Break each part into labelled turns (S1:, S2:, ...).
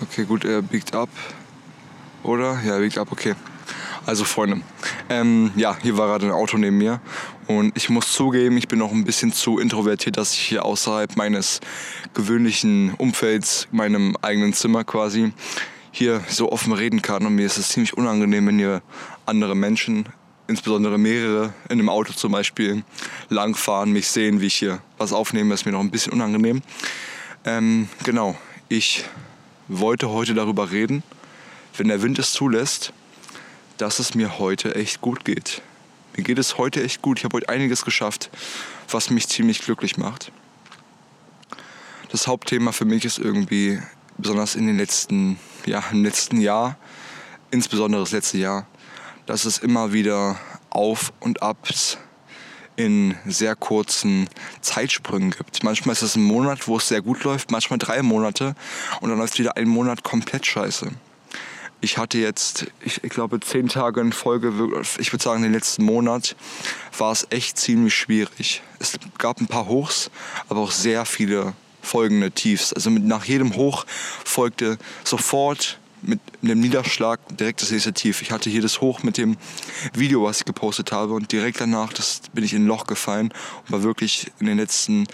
S1: Okay, gut, er biegt ab. Oder? Ja, er biegt ab, okay. Also Freunde, ähm, ja, hier war gerade ein Auto neben mir und ich muss zugeben, ich bin noch ein bisschen zu introvertiert, dass ich hier außerhalb meines gewöhnlichen Umfelds, meinem eigenen Zimmer quasi, hier so offen reden kann und mir ist es ziemlich unangenehm, wenn hier andere Menschen, insbesondere mehrere, in einem Auto zum Beispiel langfahren, mich sehen, wie ich hier was aufnehme, ist mir noch ein bisschen unangenehm. Ähm, genau, ich wollte heute darüber reden, wenn der Wind es zulässt, dass es mir heute echt gut geht. Mir geht es heute echt gut. Ich habe heute einiges geschafft, was mich ziemlich glücklich macht. Das Hauptthema für mich ist irgendwie, besonders in den letzten, ja, im letzten Jahr, insbesondere das letzte Jahr, dass es immer wieder Auf und Abs in sehr kurzen Zeitsprüngen gibt. Manchmal ist es ein Monat, wo es sehr gut läuft, manchmal drei Monate und dann läuft wieder ein Monat komplett scheiße ich hatte jetzt, ich, ich, glaube, zehn Tage in Folge, ich würde sagen, den letzten Monat war es echt ziemlich schwierig. Es gab ein paar Hochs, aber auch sehr viele folgende Tiefs. Also mit, nach jedem Hoch folgte sofort mit einem Niederschlag direkt das nächste Tief. Ich hatte hier das Hoch mit dem Video, was ich gepostet habe und direkt danach das bin ich in ein Loch gefallen und war wirklich in den letzten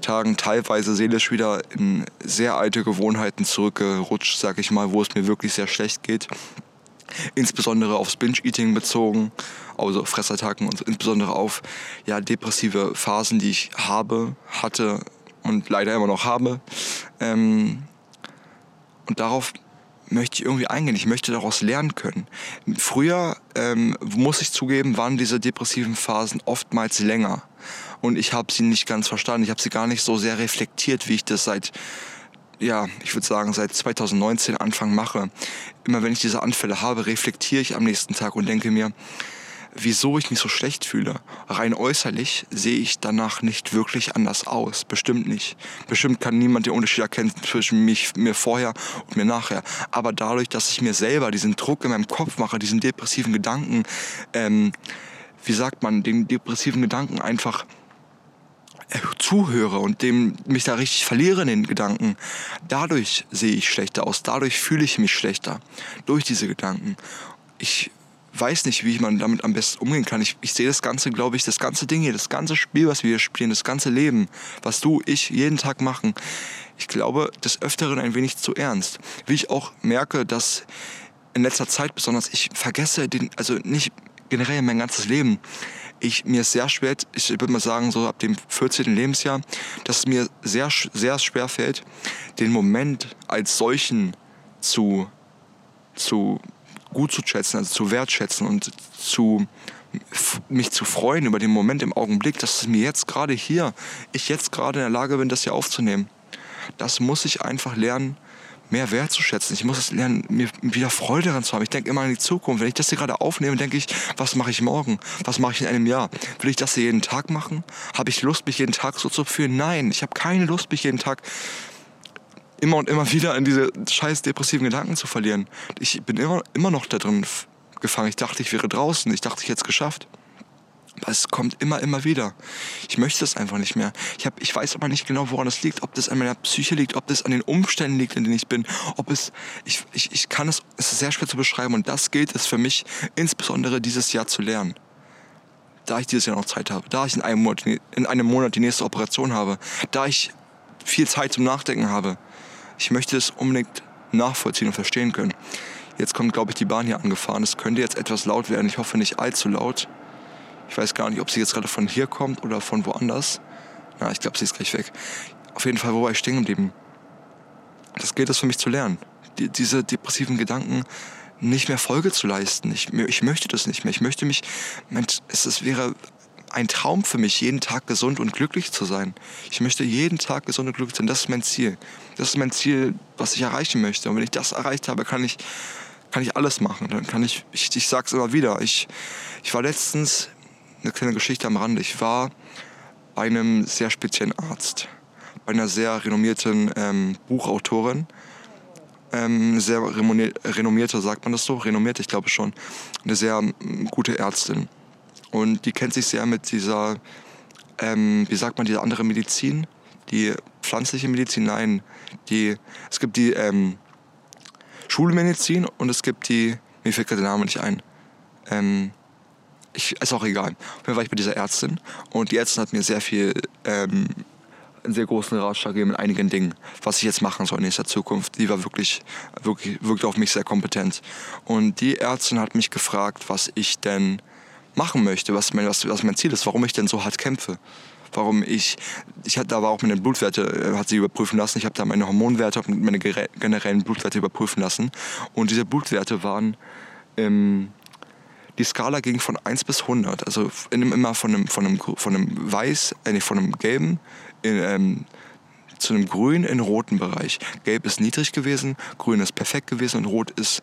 S1: Tagen teilweise seelisch wieder in sehr alte Gewohnheiten zurückgerutscht, sag ich mal, wo es mir wirklich sehr schlecht geht. Insbesondere aufs Binge-Eating bezogen, also Fressattacken und insbesondere auf ja, depressive Phasen, die ich habe, hatte und leider immer noch habe. Ähm, und darauf möchte ich irgendwie eingehen. Ich möchte daraus lernen können. Früher, ähm, muss ich zugeben, waren diese depressiven Phasen oftmals länger. Und ich habe sie nicht ganz verstanden. Ich habe sie gar nicht so sehr reflektiert, wie ich das seit, ja, ich würde sagen, seit 2019 Anfang mache. Immer wenn ich diese Anfälle habe, reflektiere ich am nächsten Tag und denke mir, wieso ich mich so schlecht fühle. Rein äußerlich sehe ich danach nicht wirklich anders aus. Bestimmt nicht. Bestimmt kann niemand den Unterschied erkennen zwischen mich, mir vorher und mir nachher. Aber dadurch, dass ich mir selber diesen Druck in meinem Kopf mache, diesen depressiven Gedanken, ähm, wie sagt man, den depressiven Gedanken einfach äh, zuhöre und dem mich da richtig verliere in den Gedanken, dadurch sehe ich schlechter aus, dadurch fühle ich mich schlechter durch diese Gedanken. Ich weiß nicht, wie man damit am besten umgehen kann. Ich, ich sehe das Ganze, glaube ich, das ganze Ding hier, das ganze Spiel, was wir hier spielen, das ganze Leben, was du, ich jeden Tag machen, ich glaube, des Öfteren ein wenig zu ernst. Wie ich auch merke, dass in letzter Zeit besonders ich vergesse den, also nicht generell mein ganzes Leben, ich mir sehr schwer, ich würde mal sagen, so ab dem 14. Lebensjahr, dass es mir sehr, sehr schwer fällt, den Moment als solchen zu, zu gut zu schätzen, also zu wertschätzen und zu mich zu freuen über den Moment im Augenblick, dass es mir jetzt gerade hier, ich jetzt gerade in der Lage bin, das hier aufzunehmen. Das muss ich einfach lernen, mehr wertzuschätzen. Ich muss es lernen, mir wieder Freude daran zu haben. Ich denke immer an die Zukunft. Wenn ich das hier gerade aufnehme, denke ich, was mache ich morgen? Was mache ich in einem Jahr? Will ich das hier jeden Tag machen? Habe ich Lust, mich jeden Tag so zu fühlen? Nein, ich habe keine Lust, mich jeden Tag immer und immer wieder in diese scheiß depressiven Gedanken zu verlieren. Ich bin immer, immer noch da drin gefangen. Ich dachte, ich wäre draußen. Ich dachte, ich hätte es geschafft. Aber es kommt immer, immer wieder. Ich möchte es einfach nicht mehr. Ich, hab, ich weiß aber nicht genau, woran es liegt. Ob das an meiner Psyche liegt, ob das an den Umständen liegt, in denen ich bin. Ob es, ich, ich, ich kann es, es ist sehr schwer zu beschreiben. Und das gilt es für mich, insbesondere dieses Jahr zu lernen. Da ich dieses Jahr noch Zeit habe. Da ich in einem Monat, in einem Monat die nächste Operation habe. Da ich viel Zeit zum Nachdenken habe ich möchte es unbedingt nachvollziehen und verstehen können. Jetzt kommt, glaube ich, die Bahn hier angefahren. Es könnte jetzt etwas laut werden. Ich hoffe nicht allzu laut. Ich weiß gar nicht, ob sie jetzt gerade von hier kommt oder von woanders. Na, ich glaube, sie ist gleich weg. Auf jeden Fall, wo war ich stehen geblieben? Das gilt es für mich zu lernen. Die, diese depressiven Gedanken nicht mehr Folge zu leisten. Ich, ich möchte das nicht mehr. Ich möchte mich, es, es wäre ein Traum für mich, jeden Tag gesund und glücklich zu sein. Ich möchte jeden Tag gesund und glücklich sein. Das ist mein Ziel. Das ist mein Ziel, was ich erreichen möchte. Und wenn ich das erreicht habe, kann ich, kann ich alles machen. Dann kann ich, ich, ich sag's immer wieder. Ich, ich war letztens, eine kleine Geschichte am Rande, ich war bei einem sehr speziellen Arzt, bei einer sehr renommierten ähm, Buchautorin, ähm, sehr renommierte, sagt man das so? Renommiert, ich glaube schon. Eine sehr gute Ärztin. Und die kennt sich sehr mit dieser, ähm, wie sagt man, dieser andere Medizin, die pflanzliche Medizin, nein, die, es gibt die, ähm, Schulmedizin und es gibt die, mir fällt gerade der Name nicht ein. Ähm, ich, ist auch egal. Fall war ich bei dieser Ärztin und die Ärztin hat mir sehr viel, ähm, einen sehr großen Ratschlag gegeben in einigen Dingen, was ich jetzt machen soll in nächster Zukunft. Die war wirklich, wirklich, wirkte auf mich sehr kompetent. Und die Ärztin hat mich gefragt, was ich denn machen möchte, was mein, was, was mein Ziel ist, warum ich denn so hart kämpfe warum ich, ich hatte da war auch meine Blutwerte, äh, hat sie überprüfen lassen. Ich habe da meine Hormonwerte und meine generellen Blutwerte überprüfen lassen. Und diese Blutwerte waren, ähm, die Skala ging von 1 bis 100, also immer von einem, von einem, von einem weiß, äh, von einem gelben in, ähm, zu einem grün in roten Bereich. Gelb ist niedrig gewesen, grün ist perfekt gewesen und rot ist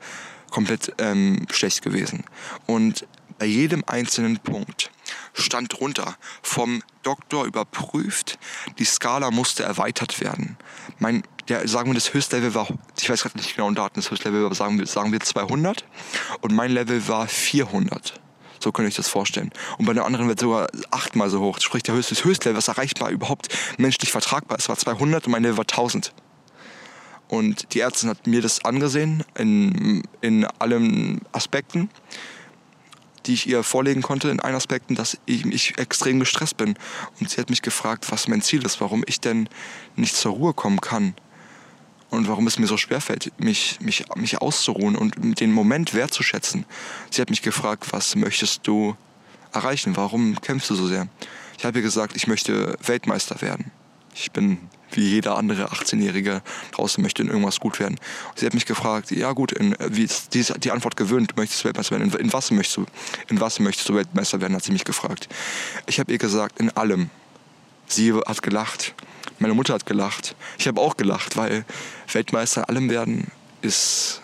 S1: komplett ähm, schlecht gewesen. Und bei jedem einzelnen Punkt stand drunter, vom Doktor überprüft, die Skala musste erweitert werden. Mein, der, sagen wir, das Höchstlevel war, ich weiß gerade nicht genau Daten, das Höchstlevel war, sagen wir, sagen wir 200 und mein Level war 400. So könnte ich das vorstellen. Und bei der anderen wird sogar achtmal so hoch. Sprich, der höchste Höchstlevel, was erreichbar überhaupt menschlich vertragbar ist, war 200 und mein Level war 1000. Und die Ärztin hat mir das angesehen in, in allen Aspekten die ich ihr vorlegen konnte in allen Aspekten, dass ich, ich extrem gestresst bin. Und sie hat mich gefragt, was mein Ziel ist, warum ich denn nicht zur Ruhe kommen kann und warum es mir so schwerfällt, mich, mich, mich auszuruhen und den Moment wertzuschätzen. Sie hat mich gefragt, was möchtest du erreichen? Warum kämpfst du so sehr? Ich habe ihr gesagt, ich möchte Weltmeister werden. Ich bin wie jeder andere 18-Jährige draußen möchte in irgendwas gut werden. Sie hat mich gefragt, ja gut, in, wie ist die, die Antwort gewöhnt, du möchtest Weltmeister werden. In, in, was möchtest du, in was möchtest du Weltmeister werden, hat sie mich gefragt. Ich habe ihr gesagt, in allem. Sie hat gelacht. Meine Mutter hat gelacht. Ich habe auch gelacht, weil Weltmeister in allem werden ist,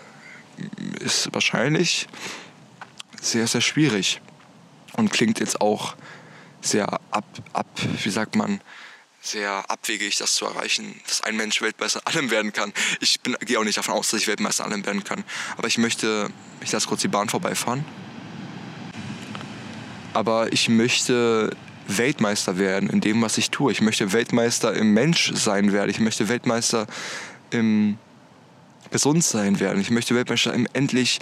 S1: ist wahrscheinlich sehr, sehr schwierig. Und klingt jetzt auch sehr ab, ab wie sagt man, sehr abwegig, das zu erreichen, dass ein Mensch Weltmeister in allem werden kann. Ich bin, gehe auch nicht davon aus, dass ich Weltmeister in allem werden kann. Aber ich möchte, ich lasse kurz die Bahn vorbeifahren. Aber ich möchte Weltmeister werden in dem, was ich tue. Ich möchte Weltmeister im Menschsein werden. Ich möchte Weltmeister im Gesundsein werden. Ich möchte Weltmeister im endlich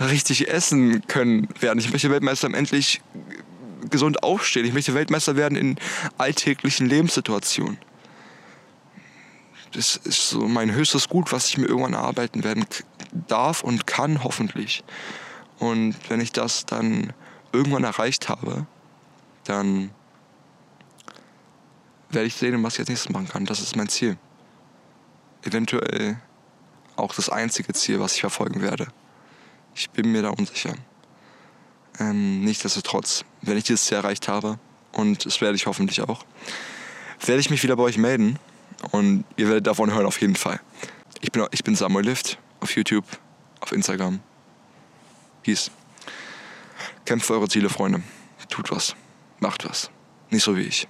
S1: richtig essen können werden. Ich möchte Weltmeister im endlich gesund aufstehen. Ich möchte Weltmeister werden in alltäglichen Lebenssituationen. Das ist so mein höchstes Gut, was ich mir irgendwann erarbeiten werden darf und kann, hoffentlich. Und wenn ich das dann irgendwann erreicht habe, dann werde ich sehen, was ich als nächstes machen kann. Das ist mein Ziel. Eventuell auch das einzige Ziel, was ich verfolgen werde. Ich bin mir da unsicher. Ähm, nichtsdestotrotz, wenn ich dieses Ziel erreicht habe, und das werde ich hoffentlich auch, werde ich mich wieder bei euch melden und ihr werdet davon hören auf jeden Fall. Ich bin, ich bin Samuel Lift auf YouTube, auf Instagram. Peace. Kämpft für eure Ziele, Freunde. Tut was. Macht was. Nicht so wie ich.